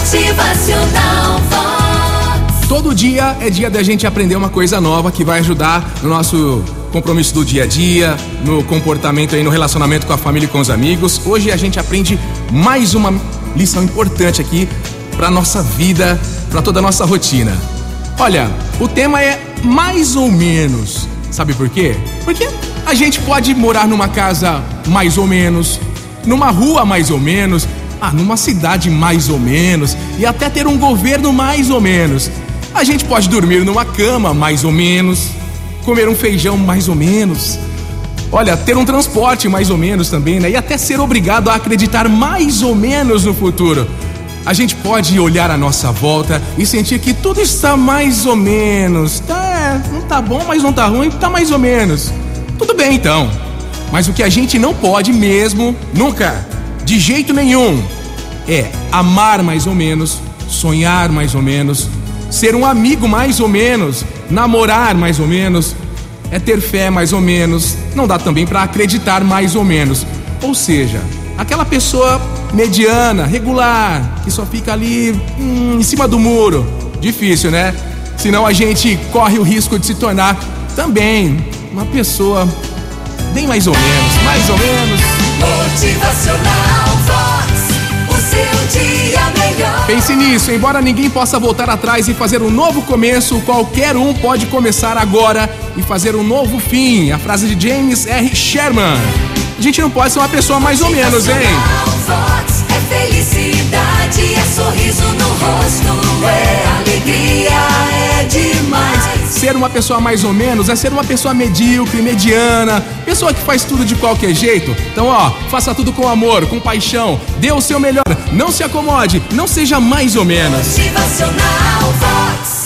Motivacional Vox. Todo dia é dia da gente aprender uma coisa nova que vai ajudar no nosso compromisso do dia a dia, no comportamento aí, no relacionamento com a família e com os amigos. Hoje a gente aprende mais uma lição importante aqui para nossa vida, para toda a nossa rotina. Olha, o tema é mais ou menos. Sabe por quê? Porque a gente pode morar numa casa mais ou menos, numa rua mais ou menos, ah, numa cidade mais ou menos e até ter um governo mais ou menos. A gente pode dormir numa cama mais ou menos, comer um feijão mais ou menos. Olha, ter um transporte mais ou menos também, né? E até ser obrigado a acreditar mais ou menos no futuro. A gente pode olhar à nossa volta e sentir que tudo está mais ou menos. Tá, não tá bom, mas não tá ruim, tá mais ou menos. Tudo bem então. Mas o que a gente não pode mesmo, nunca, de jeito nenhum, é amar mais ou menos, sonhar mais ou menos, ser um amigo mais ou menos, namorar mais ou menos, é ter fé mais ou menos, não dá também para acreditar mais ou menos. Ou seja, aquela pessoa mediana, regular, que só fica ali hum, em cima do muro. Difícil, né? Senão a gente corre o risco de se tornar também uma pessoa bem mais ou menos, mais ou menos. Motivacional Vox. O seu dia melhor. Pense nisso, embora ninguém possa voltar atrás e fazer um novo começo, qualquer um pode começar agora e fazer um novo fim. A frase de James R. Sherman. A gente não pode ser uma pessoa mais ou menos, hein? Vox. É felicidade, é sorriso no rosto, é alegria, uma pessoa mais ou menos é ser uma pessoa medíocre, mediana, pessoa que faz tudo de qualquer jeito. Então, ó, faça tudo com amor, com paixão, dê o seu melhor, não se acomode, não seja mais ou menos. Motivacional